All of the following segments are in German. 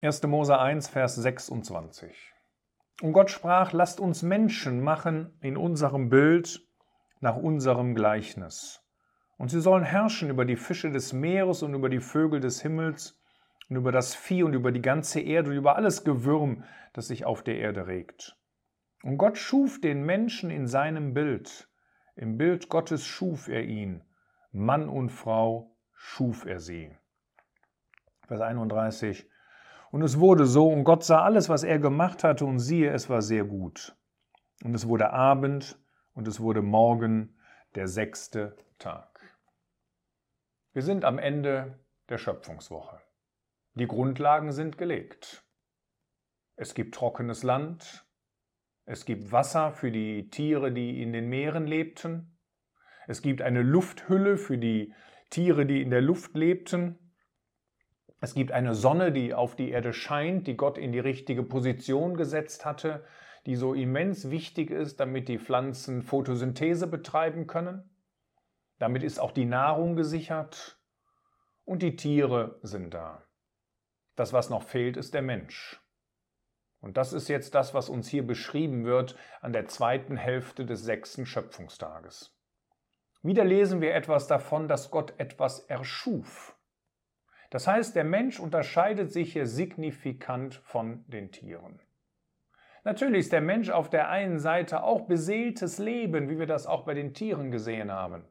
1. Mose 1, Vers 26. Und Gott sprach, lasst uns Menschen machen in unserem Bild, nach unserem Gleichnis. Und sie sollen herrschen über die Fische des Meeres und über die Vögel des Himmels und über das Vieh und über die ganze Erde und über alles Gewürm, das sich auf der Erde regt. Und Gott schuf den Menschen in seinem Bild. Im Bild Gottes schuf er ihn. Mann und Frau schuf er sie. Vers 31. Und es wurde so, und Gott sah alles, was er gemacht hatte, und siehe, es war sehr gut. Und es wurde Abend, und es wurde Morgen, der sechste Tag. Wir sind am Ende der Schöpfungswoche. Die Grundlagen sind gelegt. Es gibt trockenes Land, es gibt Wasser für die Tiere, die in den Meeren lebten, es gibt eine Lufthülle für die Tiere, die in der Luft lebten, es gibt eine Sonne, die auf die Erde scheint, die Gott in die richtige Position gesetzt hatte, die so immens wichtig ist, damit die Pflanzen Photosynthese betreiben können. Damit ist auch die Nahrung gesichert und die Tiere sind da. Das, was noch fehlt, ist der Mensch. Und das ist jetzt das, was uns hier beschrieben wird an der zweiten Hälfte des sechsten Schöpfungstages. Wieder lesen wir etwas davon, dass Gott etwas erschuf. Das heißt, der Mensch unterscheidet sich hier signifikant von den Tieren. Natürlich ist der Mensch auf der einen Seite auch beseeltes Leben, wie wir das auch bei den Tieren gesehen haben.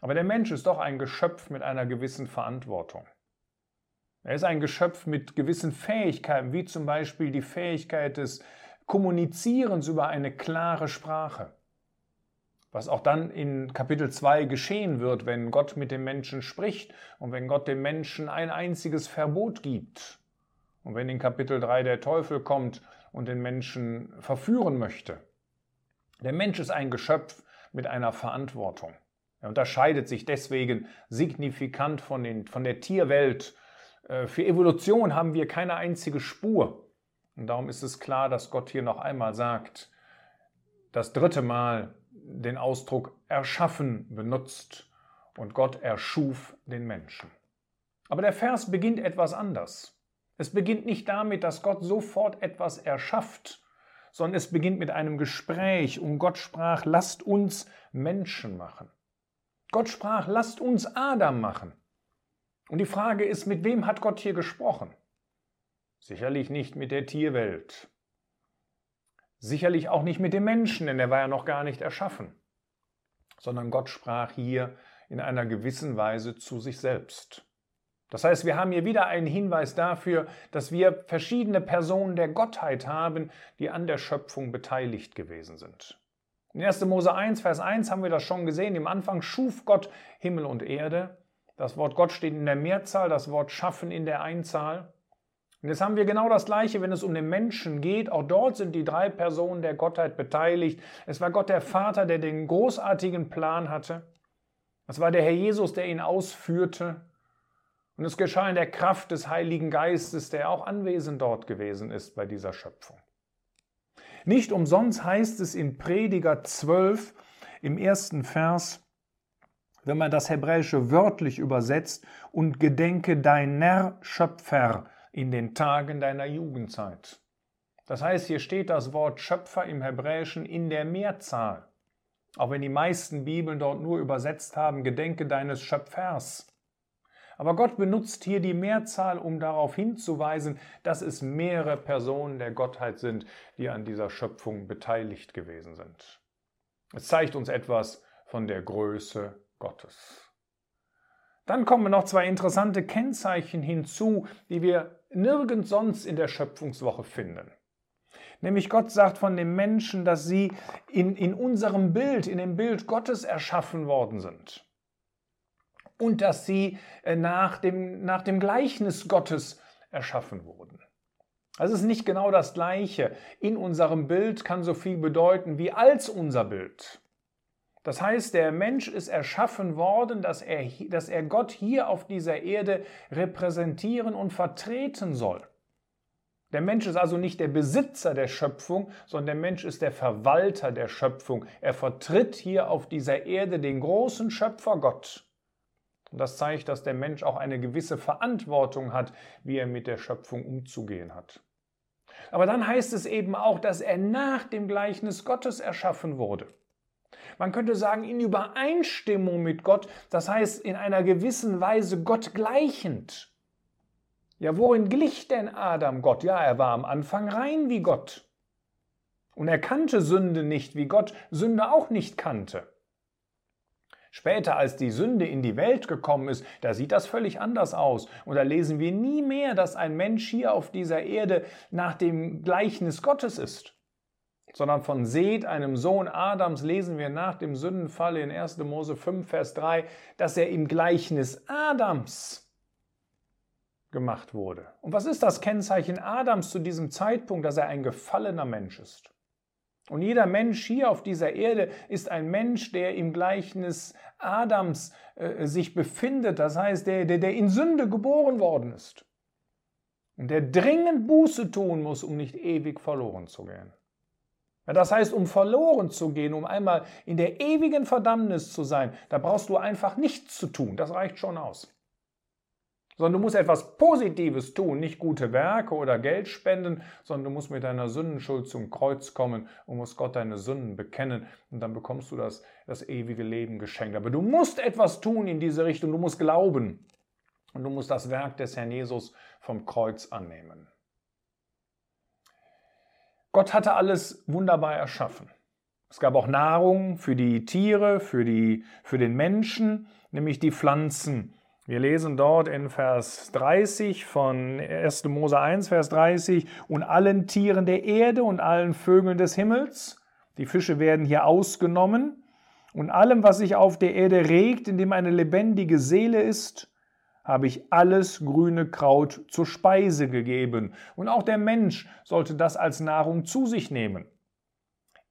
Aber der Mensch ist doch ein Geschöpf mit einer gewissen Verantwortung. Er ist ein Geschöpf mit gewissen Fähigkeiten, wie zum Beispiel die Fähigkeit des Kommunizierens über eine klare Sprache was auch dann in Kapitel 2 geschehen wird, wenn Gott mit dem Menschen spricht und wenn Gott dem Menschen ein einziges Verbot gibt. Und wenn in Kapitel 3 der Teufel kommt und den Menschen verführen möchte. Der Mensch ist ein Geschöpf mit einer Verantwortung. Er unterscheidet sich deswegen signifikant von, den, von der Tierwelt. Äh, für Evolution haben wir keine einzige Spur. Und darum ist es klar, dass Gott hier noch einmal sagt, das dritte Mal, den Ausdruck erschaffen benutzt und Gott erschuf den Menschen. Aber der Vers beginnt etwas anders. Es beginnt nicht damit, dass Gott sofort etwas erschafft, sondern es beginnt mit einem Gespräch und Gott sprach, lasst uns Menschen machen. Gott sprach, lasst uns Adam machen. Und die Frage ist, mit wem hat Gott hier gesprochen? Sicherlich nicht mit der Tierwelt, Sicherlich auch nicht mit dem Menschen, denn er war ja noch gar nicht erschaffen, sondern Gott sprach hier in einer gewissen Weise zu sich selbst. Das heißt, wir haben hier wieder einen Hinweis dafür, dass wir verschiedene Personen der Gottheit haben, die an der Schöpfung beteiligt gewesen sind. In 1. Mose 1, Vers 1 haben wir das schon gesehen. Im Anfang schuf Gott Himmel und Erde. Das Wort Gott steht in der Mehrzahl, das Wort schaffen in der Einzahl. Und jetzt haben wir genau das Gleiche, wenn es um den Menschen geht. Auch dort sind die drei Personen der Gottheit beteiligt. Es war Gott der Vater, der den großartigen Plan hatte. Es war der Herr Jesus, der ihn ausführte. Und es geschah in der Kraft des Heiligen Geistes, der auch anwesend dort gewesen ist bei dieser Schöpfung. Nicht umsonst heißt es in Prediger 12 im ersten Vers, wenn man das Hebräische wörtlich übersetzt, und gedenke deiner Schöpfer, in den Tagen deiner Jugendzeit. Das heißt, hier steht das Wort Schöpfer im Hebräischen in der Mehrzahl. Auch wenn die meisten Bibeln dort nur übersetzt haben, gedenke deines Schöpfers. Aber Gott benutzt hier die Mehrzahl, um darauf hinzuweisen, dass es mehrere Personen der Gottheit sind, die an dieser Schöpfung beteiligt gewesen sind. Es zeigt uns etwas von der Größe Gottes. Dann kommen noch zwei interessante Kennzeichen hinzu, die wir nirgends sonst in der Schöpfungswoche finden. Nämlich Gott sagt von den Menschen, dass sie in, in unserem Bild, in dem Bild Gottes erschaffen worden sind. Und dass sie äh, nach dem, nach dem Gleichnis Gottes erschaffen wurden. Das ist nicht genau das Gleiche. In unserem Bild kann so viel bedeuten wie als unser Bild. Das heißt, der Mensch ist erschaffen worden, dass er, dass er Gott hier auf dieser Erde repräsentieren und vertreten soll. Der Mensch ist also nicht der Besitzer der Schöpfung, sondern der Mensch ist der Verwalter der Schöpfung. Er vertritt hier auf dieser Erde den großen Schöpfer Gott. Und das zeigt, dass der Mensch auch eine gewisse Verantwortung hat, wie er mit der Schöpfung umzugehen hat. Aber dann heißt es eben auch, dass er nach dem Gleichnis Gottes erschaffen wurde. Man könnte sagen, in Übereinstimmung mit Gott, das heißt in einer gewissen Weise Gott gleichend. Ja, worin glich denn Adam Gott? Ja, er war am Anfang rein wie Gott. Und er kannte Sünde nicht, wie Gott Sünde auch nicht kannte. Später, als die Sünde in die Welt gekommen ist, da sieht das völlig anders aus. Und da lesen wir nie mehr, dass ein Mensch hier auf dieser Erde nach dem Gleichnis Gottes ist. Sondern von Seth, einem Sohn Adams, lesen wir nach dem Sündenfall in 1. Mose 5, Vers 3, dass er im Gleichnis Adams gemacht wurde. Und was ist das Kennzeichen Adams zu diesem Zeitpunkt, dass er ein gefallener Mensch ist? Und jeder Mensch hier auf dieser Erde ist ein Mensch, der im Gleichnis Adams äh, sich befindet, das heißt, der, der, der in Sünde geboren worden ist. Und der dringend Buße tun muss, um nicht ewig verloren zu gehen. Das heißt, um verloren zu gehen, um einmal in der ewigen Verdammnis zu sein, da brauchst du einfach nichts zu tun. Das reicht schon aus sondern du musst etwas Positives tun, nicht gute Werke oder Geld spenden, sondern du musst mit deiner Sündenschuld zum Kreuz kommen und musst Gott deine Sünden bekennen und dann bekommst du das, das ewige Leben geschenkt. Aber du musst etwas tun in diese Richtung, du musst glauben und du musst das Werk des Herrn Jesus vom Kreuz annehmen. Gott hatte alles wunderbar erschaffen. Es gab auch Nahrung für die Tiere, für, die, für den Menschen, nämlich die Pflanzen wir lesen dort in Vers 30 von 1. Mose 1, Vers 30, und allen Tieren der Erde und allen Vögeln des Himmels, die Fische werden hier ausgenommen, und allem, was sich auf der Erde regt, in dem eine lebendige Seele ist, habe ich alles grüne Kraut zur Speise gegeben. Und auch der Mensch sollte das als Nahrung zu sich nehmen.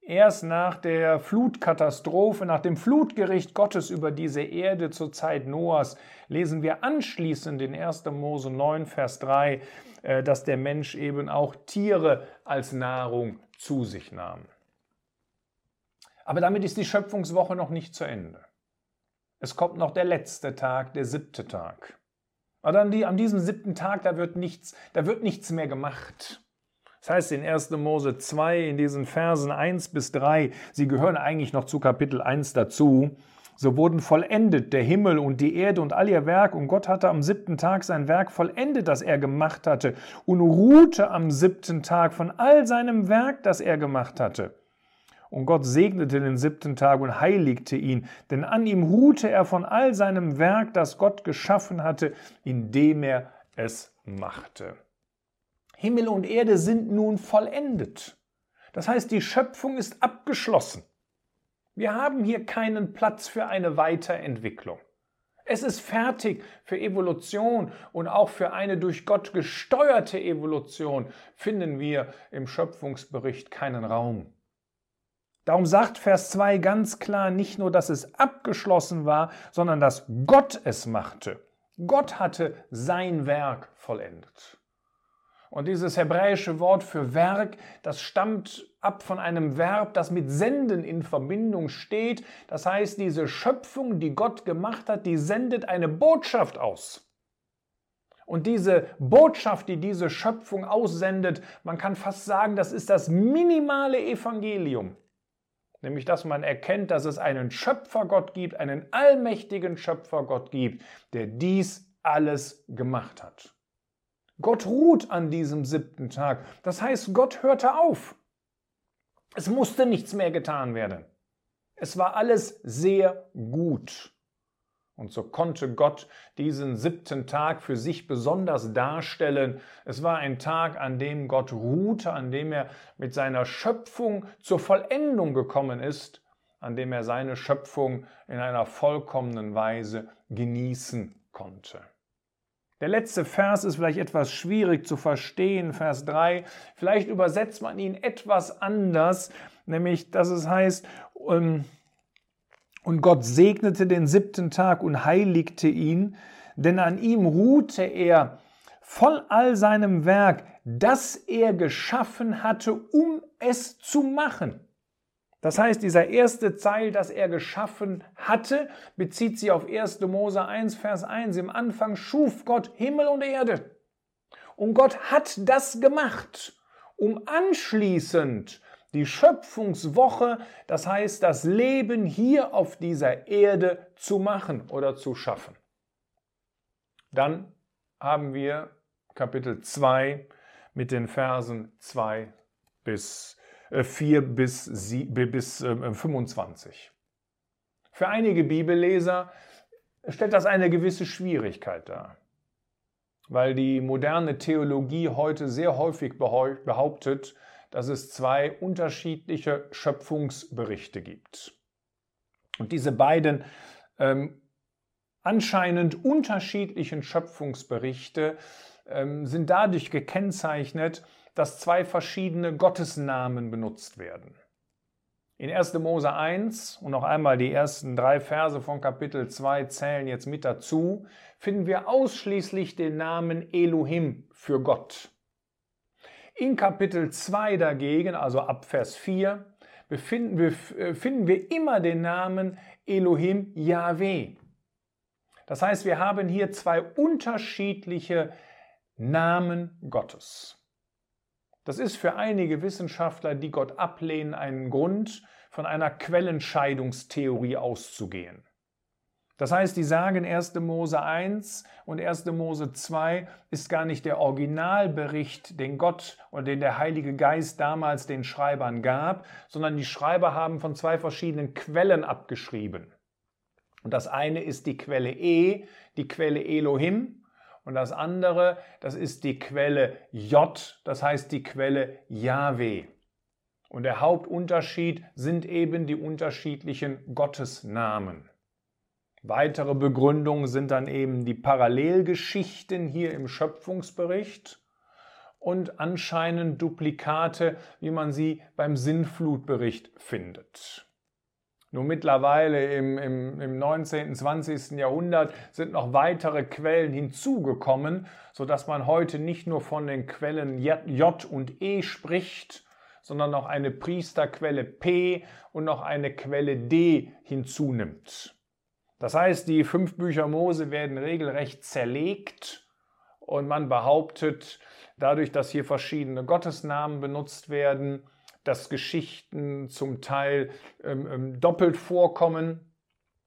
Erst nach der Flutkatastrophe, nach dem Flutgericht Gottes über diese Erde zur Zeit Noahs, lesen wir anschließend in 1. Mose 9, Vers 3, äh, dass der Mensch eben auch Tiere als Nahrung zu sich nahm. Aber damit ist die Schöpfungswoche noch nicht zu Ende. Es kommt noch der letzte Tag, der siebte Tag. Aber an diesem siebten Tag, da wird nichts, da wird nichts mehr gemacht. Das heißt in 1. Mose 2, in diesen Versen 1 bis 3, sie gehören eigentlich noch zu Kapitel 1 dazu, so wurden vollendet der Himmel und die Erde und all ihr Werk, und Gott hatte am siebten Tag sein Werk vollendet, das er gemacht hatte, und ruhte am siebten Tag von all seinem Werk, das er gemacht hatte. Und Gott segnete den siebten Tag und heiligte ihn, denn an ihm ruhte er von all seinem Werk, das Gott geschaffen hatte, indem er es machte. Himmel und Erde sind nun vollendet. Das heißt, die Schöpfung ist abgeschlossen. Wir haben hier keinen Platz für eine Weiterentwicklung. Es ist fertig für Evolution und auch für eine durch Gott gesteuerte Evolution finden wir im Schöpfungsbericht keinen Raum. Darum sagt Vers 2 ganz klar nicht nur, dass es abgeschlossen war, sondern dass Gott es machte. Gott hatte sein Werk vollendet. Und dieses hebräische Wort für Werk, das stammt ab von einem Verb, das mit Senden in Verbindung steht. Das heißt, diese Schöpfung, die Gott gemacht hat, die sendet eine Botschaft aus. Und diese Botschaft, die diese Schöpfung aussendet, man kann fast sagen, das ist das minimale Evangelium. Nämlich, dass man erkennt, dass es einen Schöpfergott gibt, einen allmächtigen Schöpfergott gibt, der dies alles gemacht hat. Gott ruht an diesem siebten Tag. Das heißt, Gott hörte auf. Es musste nichts mehr getan werden. Es war alles sehr gut. Und so konnte Gott diesen siebten Tag für sich besonders darstellen. Es war ein Tag, an dem Gott ruhte, an dem er mit seiner Schöpfung zur Vollendung gekommen ist, an dem er seine Schöpfung in einer vollkommenen Weise genießen konnte. Der letzte Vers ist vielleicht etwas schwierig zu verstehen, Vers 3. Vielleicht übersetzt man ihn etwas anders, nämlich dass es heißt, ähm, und Gott segnete den siebten Tag und heiligte ihn, denn an ihm ruhte er voll all seinem Werk, das er geschaffen hatte, um es zu machen. Das heißt, dieser erste Zeil, das er geschaffen hatte, bezieht sich auf 1. Mose 1, Vers 1. Im Anfang schuf Gott Himmel und Erde. Und Gott hat das gemacht, um anschließend die Schöpfungswoche, das heißt das Leben hier auf dieser Erde zu machen oder zu schaffen. Dann haben wir Kapitel 2 mit den Versen 2 bis 4 äh, bis, bis 25. Äh, Für einige Bibelleser stellt das eine gewisse Schwierigkeit dar, weil die moderne Theologie heute sehr häufig behauptet, dass es zwei unterschiedliche Schöpfungsberichte gibt. Und diese beiden ähm, anscheinend unterschiedlichen Schöpfungsberichte ähm, sind dadurch gekennzeichnet, dass zwei verschiedene Gottesnamen benutzt werden. In 1. Mose 1 und noch einmal die ersten drei Verse von Kapitel 2 zählen jetzt mit dazu, finden wir ausschließlich den Namen Elohim für Gott. In Kapitel 2 dagegen, also ab Vers 4, befinden wir, äh, finden wir immer den Namen Elohim Yahweh. Das heißt, wir haben hier zwei unterschiedliche Namen Gottes. Das ist für einige Wissenschaftler, die Gott ablehnen, ein Grund, von einer Quellenscheidungstheorie auszugehen. Das heißt, die sagen 1. Mose 1 und 1. Mose 2 ist gar nicht der Originalbericht, den Gott oder den der Heilige Geist damals den Schreibern gab, sondern die Schreiber haben von zwei verschiedenen Quellen abgeschrieben. Und das eine ist die Quelle E, die Quelle Elohim, und das andere, das ist die Quelle J, das heißt die Quelle Yahweh. Und der Hauptunterschied sind eben die unterschiedlichen Gottesnamen. Weitere Begründungen sind dann eben die Parallelgeschichten hier im Schöpfungsbericht und anscheinend Duplikate, wie man sie beim Sinnflutbericht findet. Nur mittlerweile im, im, im 19., 20. Jahrhundert sind noch weitere Quellen hinzugekommen, sodass man heute nicht nur von den Quellen J und E spricht, sondern noch eine Priesterquelle P und noch eine Quelle D hinzunimmt. Das heißt, die fünf Bücher Mose werden regelrecht zerlegt und man behauptet, dadurch, dass hier verschiedene Gottesnamen benutzt werden, dass Geschichten zum Teil ähm, ähm, doppelt vorkommen,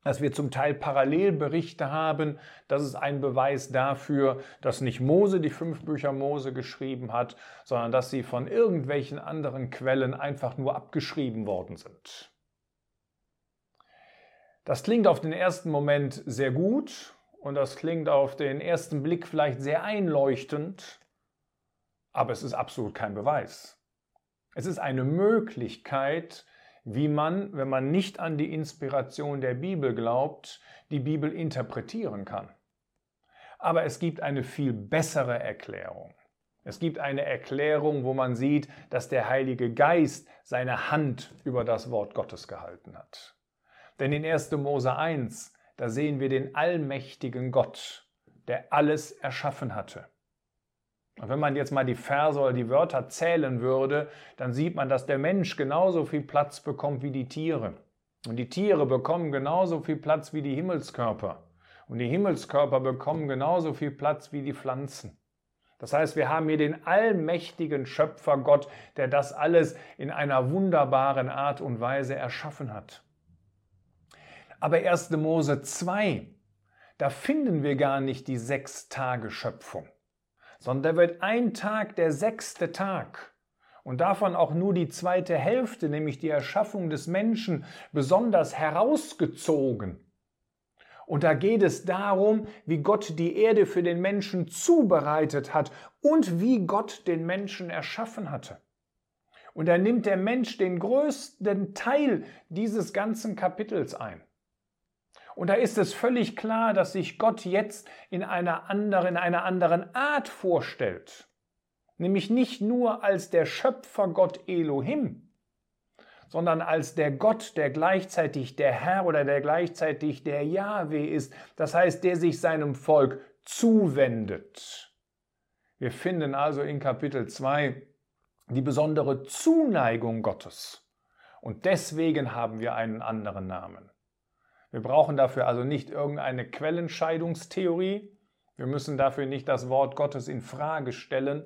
dass wir zum Teil Parallelberichte haben. Das ist ein Beweis dafür, dass nicht Mose die fünf Bücher Mose geschrieben hat, sondern dass sie von irgendwelchen anderen Quellen einfach nur abgeschrieben worden sind. Das klingt auf den ersten Moment sehr gut und das klingt auf den ersten Blick vielleicht sehr einleuchtend, aber es ist absolut kein Beweis. Es ist eine Möglichkeit, wie man, wenn man nicht an die Inspiration der Bibel glaubt, die Bibel interpretieren kann. Aber es gibt eine viel bessere Erklärung. Es gibt eine Erklärung, wo man sieht, dass der Heilige Geist seine Hand über das Wort Gottes gehalten hat. Denn in 1. Mose 1, da sehen wir den allmächtigen Gott, der alles erschaffen hatte. Und wenn man jetzt mal die Verse oder die Wörter zählen würde, dann sieht man, dass der Mensch genauso viel Platz bekommt wie die Tiere. Und die Tiere bekommen genauso viel Platz wie die Himmelskörper. Und die Himmelskörper bekommen genauso viel Platz wie die Pflanzen. Das heißt, wir haben hier den allmächtigen Schöpfer Gott, der das alles in einer wunderbaren Art und Weise erschaffen hat. Aber 1. Mose 2, da finden wir gar nicht die sechs Tage Schöpfung sondern da wird ein Tag der sechste Tag und davon auch nur die zweite Hälfte, nämlich die Erschaffung des Menschen, besonders herausgezogen. Und da geht es darum, wie Gott die Erde für den Menschen zubereitet hat und wie Gott den Menschen erschaffen hatte. Und da nimmt der Mensch den größten Teil dieses ganzen Kapitels ein. Und da ist es völlig klar, dass sich Gott jetzt in einer anderen, in einer anderen Art vorstellt. Nämlich nicht nur als der Schöpfergott Elohim, sondern als der Gott, der gleichzeitig der Herr oder der gleichzeitig der Yahweh ist. Das heißt, der sich seinem Volk zuwendet. Wir finden also in Kapitel 2 die besondere Zuneigung Gottes Und deswegen haben wir einen anderen Namen. Wir brauchen dafür also nicht irgendeine Quellenscheidungstheorie. Wir müssen dafür nicht das Wort Gottes in Frage stellen,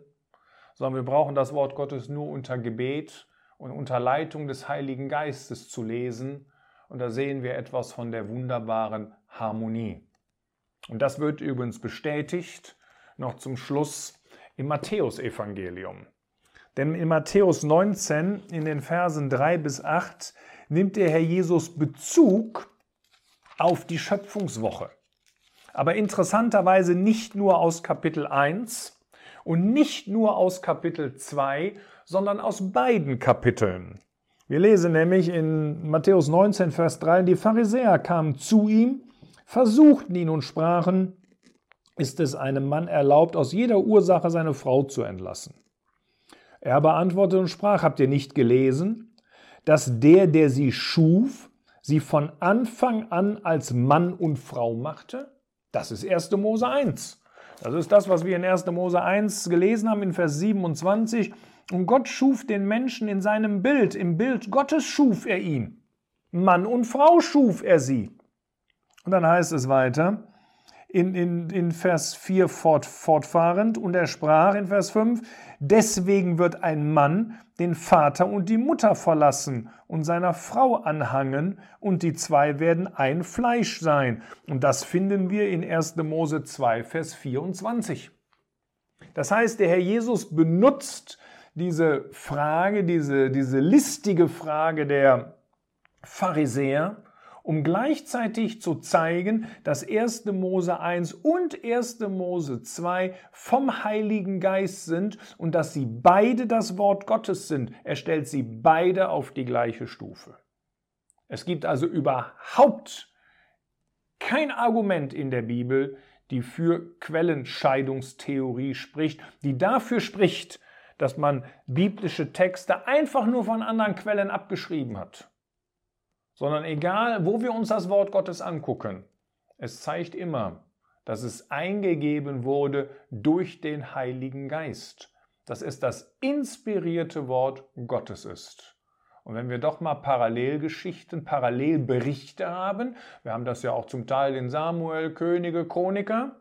sondern wir brauchen das Wort Gottes nur unter Gebet und unter Leitung des Heiligen Geistes zu lesen. Und da sehen wir etwas von der wunderbaren Harmonie. Und das wird übrigens bestätigt noch zum Schluss im Matthäusevangelium. Denn in Matthäus 19, in den Versen 3 bis 8, nimmt der Herr Jesus Bezug auf die Schöpfungswoche. Aber interessanterweise nicht nur aus Kapitel 1 und nicht nur aus Kapitel 2, sondern aus beiden Kapiteln. Wir lesen nämlich in Matthäus 19, Vers 3, die Pharisäer kamen zu ihm, versuchten ihn und sprachen, ist es einem Mann erlaubt, aus jeder Ursache seine Frau zu entlassen? Er beantwortete und sprach, habt ihr nicht gelesen, dass der, der sie schuf, sie von Anfang an als Mann und Frau machte? Das ist 1. Mose 1. Das ist das, was wir in 1. Mose 1 gelesen haben in Vers 27. Und Gott schuf den Menschen in seinem Bild. Im Bild Gottes schuf er ihn. Mann und Frau schuf er sie. Und dann heißt es weiter, in, in, in Vers 4 fort, fortfahrend, und er sprach in Vers 5, deswegen wird ein Mann den Vater und die Mutter verlassen und seiner Frau anhangen, und die zwei werden ein Fleisch sein. Und das finden wir in 1. Mose 2, Vers 24. Das heißt, der Herr Jesus benutzt diese Frage, diese, diese listige Frage der Pharisäer, um gleichzeitig zu zeigen, dass 1. Mose 1 und 1. Mose 2 vom Heiligen Geist sind und dass sie beide das Wort Gottes sind. Er stellt sie beide auf die gleiche Stufe. Es gibt also überhaupt kein Argument in der Bibel, die für Quellenscheidungstheorie spricht, die dafür spricht, dass man biblische Texte einfach nur von anderen Quellen abgeschrieben hat sondern egal, wo wir uns das Wort Gottes angucken, es zeigt immer, dass es eingegeben wurde durch den Heiligen Geist, dass es das inspirierte Wort Gottes ist. Und wenn wir doch mal Parallelgeschichten, Parallelberichte haben, wir haben das ja auch zum Teil in Samuel, Könige, Chroniker,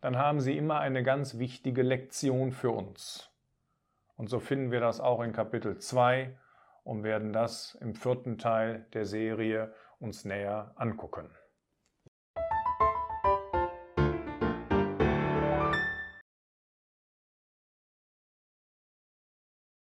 dann haben sie immer eine ganz wichtige Lektion für uns. Und so finden wir das auch in Kapitel 2 und werden das im vierten Teil der Serie uns näher angucken.